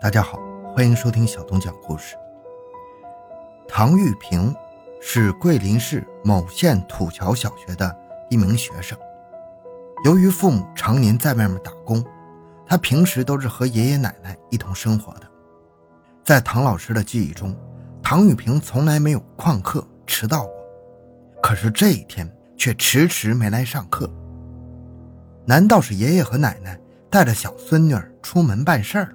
大家好，欢迎收听小东讲故事。唐玉平是桂林市某县土桥小学的一名学生。由于父母常年在外面打工，他平时都是和爷爷奶奶一同生活的。在唐老师的记忆中，唐玉平从来没有旷课迟到过，可是这一天却迟迟没来上课。难道是爷爷和奶奶带着小孙女儿出门办事了？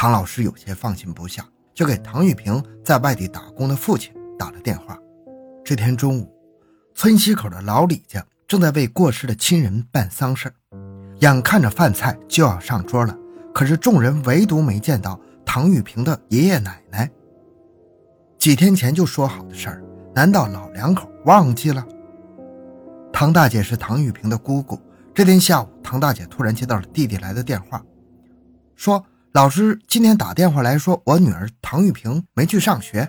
唐老师有些放心不下，就给唐玉平在外地打工的父亲打了电话。这天中午，村西口的老李家正在为过世的亲人办丧事眼看着饭菜就要上桌了，可是众人唯独没见到唐玉平的爷爷奶奶。几天前就说好的事儿，难道老两口忘记了？唐大姐是唐玉平的姑姑，这天下午，唐大姐突然接到了弟弟来的电话，说。老师今天打电话来说，我女儿唐玉萍没去上学，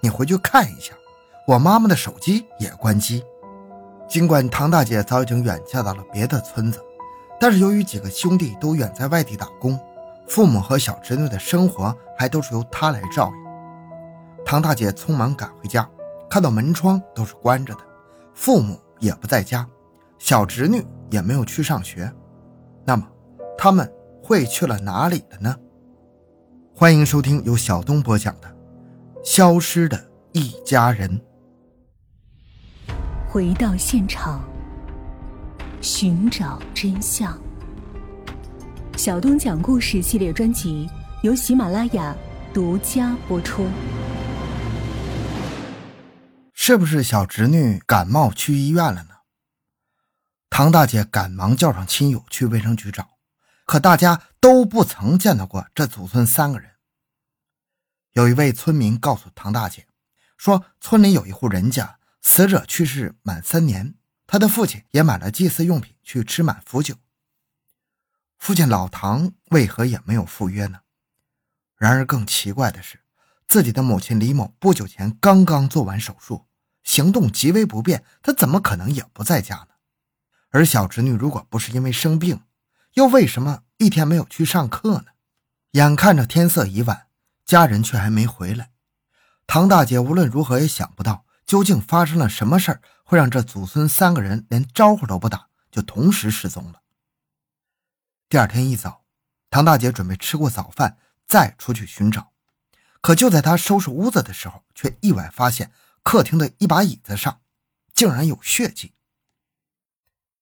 你回去看一下。我妈妈的手机也关机。尽管唐大姐早已经远嫁到了别的村子，但是由于几个兄弟都远在外地打工，父母和小侄女的生活还都是由她来照应。唐大姐匆忙赶回家，看到门窗都是关着的，父母也不在家，小侄女也没有去上学。那么，他们？会去了哪里了呢？欢迎收听由小东播讲的《消失的一家人》。回到现场，寻找真相。小东讲故事系列专辑由喜马拉雅独家播出。是不是小侄女感冒去医院了呢？唐大姐赶忙叫上亲友去卫生局找。可大家都不曾见到过这祖孙三个人。有一位村民告诉唐大姐，说村里有一户人家，死者去世满三年，他的父亲也买了祭祀用品去吃满福酒。父亲老唐为何也没有赴约呢？然而更奇怪的是，自己的母亲李某不久前刚刚做完手术，行动极为不便，他怎么可能也不在家呢？而小侄女如果不是因为生病，又为什么一天没有去上课呢？眼看着天色已晚，家人却还没回来。唐大姐无论如何也想不到，究竟发生了什么事儿，会让这祖孙三个人连招呼都不打就同时失踪了。第二天一早，唐大姐准备吃过早饭再出去寻找，可就在她收拾屋子的时候，却意外发现客厅的一把椅子上竟然有血迹。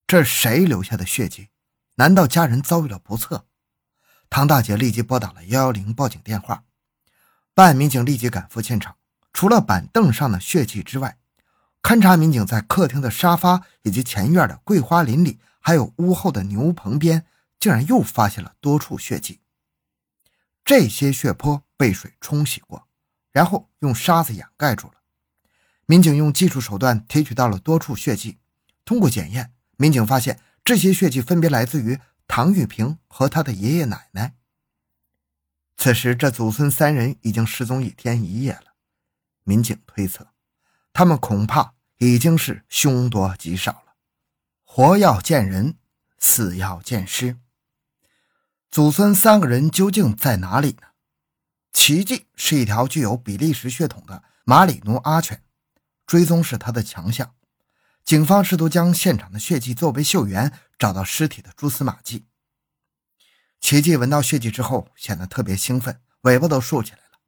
这是谁留下的血迹？难道家人遭遇了不测？唐大姐立即拨打了幺幺零报警电话。办案民警立即赶赴现场，除了板凳上的血迹之外，勘查民警在客厅的沙发以及前院的桂花林里，还有屋后的牛棚边，竟然又发现了多处血迹。这些血泊被水冲洗过，然后用沙子掩盖住了。民警用技术手段提取到了多处血迹，通过检验，民警发现。这些血迹分别来自于唐玉平和他的爷爷奶奶。此时，这祖孙三人已经失踪一天一夜了。民警推测，他们恐怕已经是凶多吉少了。活要见人，死要见尸。祖孙三个人究竟在哪里呢？奇迹是一条具有比利时血统的马里努阿犬，追踪是他的强项。警方试图将现场的血迹作为嗅源，找到尸体的蛛丝马迹。奇迹闻到血迹之后，显得特别兴奋，尾巴都竖起来了。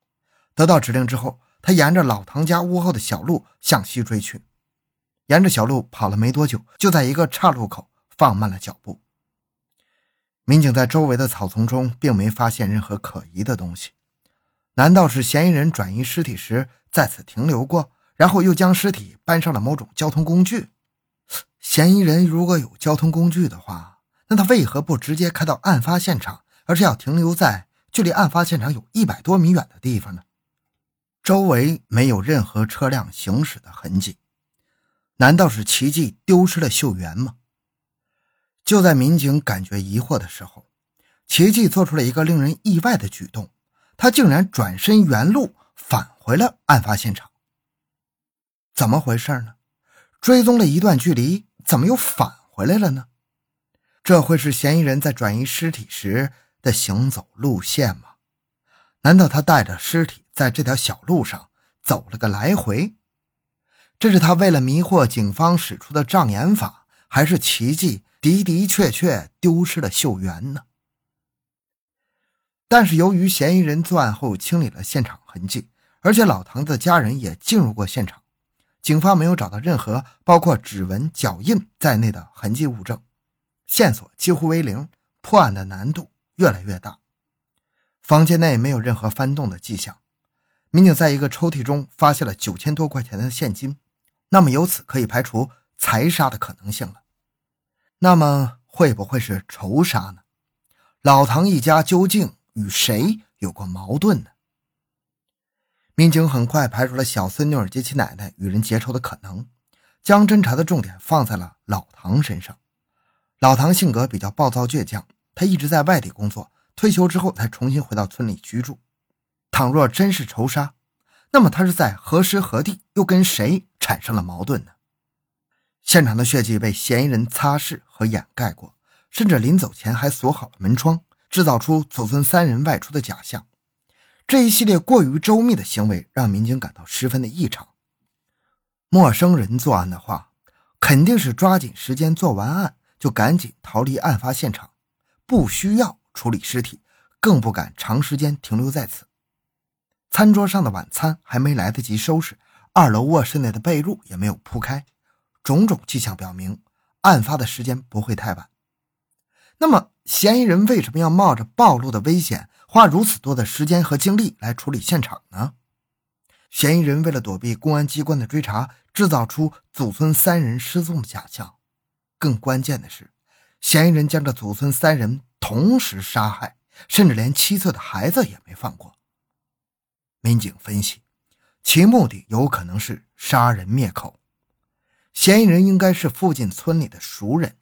得到指令之后，他沿着老唐家屋后的小路向西追去。沿着小路跑了没多久，就在一个岔路口放慢了脚步。民警在周围的草丛中并没发现任何可疑的东西。难道是嫌疑人转移尸体时在此停留过？然后又将尸体搬上了某种交通工具。嫌疑人如果有交通工具的话，那他为何不直接开到案发现场，而是要停留在距离案发现场有一百多米远的地方呢？周围没有任何车辆行驶的痕迹，难道是奇迹丢失了秀媛吗？就在民警感觉疑惑的时候，奇迹做出了一个令人意外的举动，他竟然转身原路返回了案发现场。怎么回事呢？追踪了一段距离，怎么又返回来了呢？这会是嫌疑人在转移尸体时的行走路线吗？难道他带着尸体在这条小路上走了个来回？这是他为了迷惑警方使出的障眼法，还是奇迹的的确确丢失了秀媛呢？但是由于嫌疑人作案后清理了现场痕迹，而且老唐的家人也进入过现场，警方没有找到任何包括指纹、脚印在内的痕迹物证，线索几乎为零，破案的难度越来越大。房间内没有任何翻动的迹象，民警在一个抽屉中发现了九千多块钱的现金，那么由此可以排除财杀的可能性了。那么会不会是仇杀呢？老唐一家究竟？与谁有过矛盾呢？民警很快排除了小孙女及其奶奶与人结仇的可能，将侦查的重点放在了老唐身上。老唐性格比较暴躁倔强，他一直在外地工作，退休之后才重新回到村里居住。倘若真是仇杀，那么他是在何时何地又跟谁产生了矛盾呢？现场的血迹被嫌疑人擦拭和掩盖过，甚至临走前还锁好了门窗。制造出祖孙三人外出的假象，这一系列过于周密的行为让民警感到十分的异常。陌生人作案的话，肯定是抓紧时间做完案就赶紧逃离案发现场，不需要处理尸体，更不敢长时间停留在此。餐桌上的晚餐还没来得及收拾，二楼卧室内的被褥也没有铺开，种种迹象表明，案发的时间不会太晚。那么，嫌疑人为什么要冒着暴露的危险，花如此多的时间和精力来处理现场呢？嫌疑人为了躲避公安机关的追查，制造出祖孙三人失踪的假象。更关键的是，嫌疑人将这祖孙三人同时杀害，甚至连七岁的孩子也没放过。民警分析，其目的有可能是杀人灭口。嫌疑人应该是附近村里的熟人。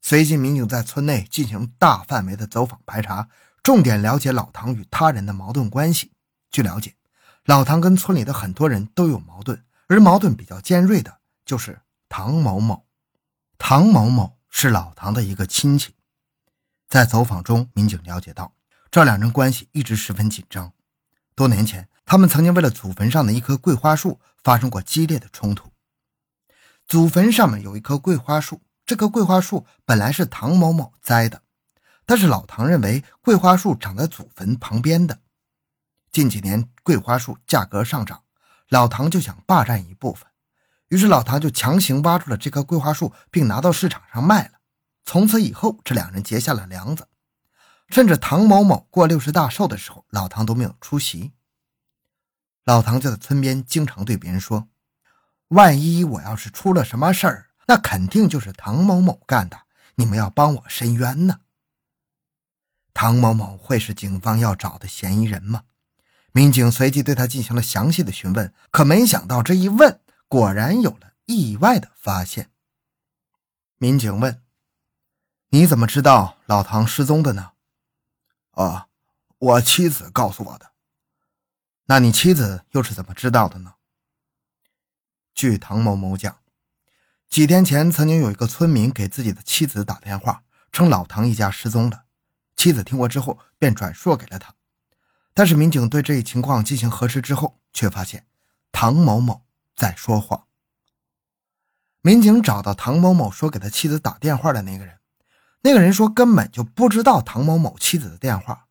随即，民警在村内进行大范围的走访排查，重点了解老唐与他人的矛盾关系。据了解，老唐跟村里的很多人都有矛盾，而矛盾比较尖锐的就是唐某某。唐某某是老唐的一个亲戚。在走访中，民警了解到，这两人关系一直十分紧张。多年前，他们曾经为了祖坟上的一棵桂花树发生过激烈的冲突。祖坟上面有一棵桂花树。这棵桂花树本来是唐某某栽的，但是老唐认为桂花树长在祖坟旁边的。近几年桂花树价格上涨，老唐就想霸占一部分，于是老唐就强行挖出了这棵桂花树，并拿到市场上卖了。从此以后，这两人结下了梁子，甚至唐某某过六十大寿的时候，老唐都没有出席。老唐就在村边经常对别人说：“万一我要是出了什么事儿。”那肯定就是唐某某干的，你们要帮我伸冤呢。唐某某会是警方要找的嫌疑人吗？民警随即对他进行了详细的询问，可没想到这一问，果然有了意外的发现。民警问：“你怎么知道老唐失踪的呢？”“啊，我妻子告诉我的。”“那你妻子又是怎么知道的呢？”据唐某某讲。几天前，曾经有一个村民给自己的妻子打电话，称老唐一家失踪了。妻子听过之后，便转述给了他。但是民警对这一情况进行核实之后，却发现唐某某在说谎。民警找到唐某某说给他妻子打电话的那个人，那个人说根本就不知道唐某某妻子的电话。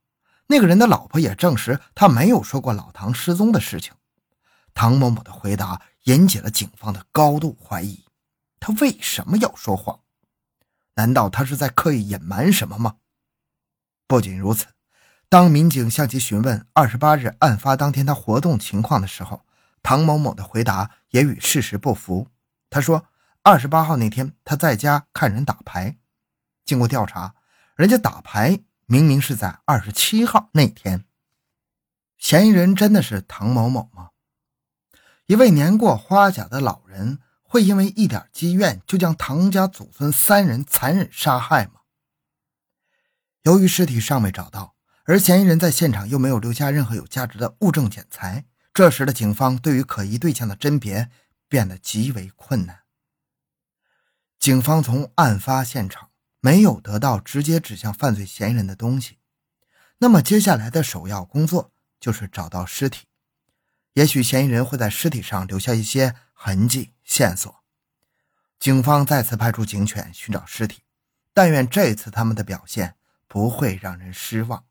那个人的老婆也证实，他没有说过老唐失踪的事情。唐某某的回答引起了警方的高度怀疑。他为什么要说谎？难道他是在刻意隐瞒什么吗？不仅如此，当民警向其询问二十八日案发当天他活动情况的时候，唐某某的回答也与事实不符。他说，二十八号那天他在家看人打牌。经过调查，人家打牌明明是在二十七号那天。嫌疑人真的是唐某某吗？一位年过花甲的老人。会因为一点积怨就将唐家祖孙三人残忍杀害吗？由于尸体尚未找到，而嫌疑人在现场又没有留下任何有价值的物证检材，这时的警方对于可疑对象的甄别变得极为困难。警方从案发现场没有得到直接指向犯罪嫌疑人的东西，那么接下来的首要工作就是找到尸体。也许嫌疑人会在尸体上留下一些痕迹线索。警方再次派出警犬寻找尸体，但愿这次他们的表现不会让人失望。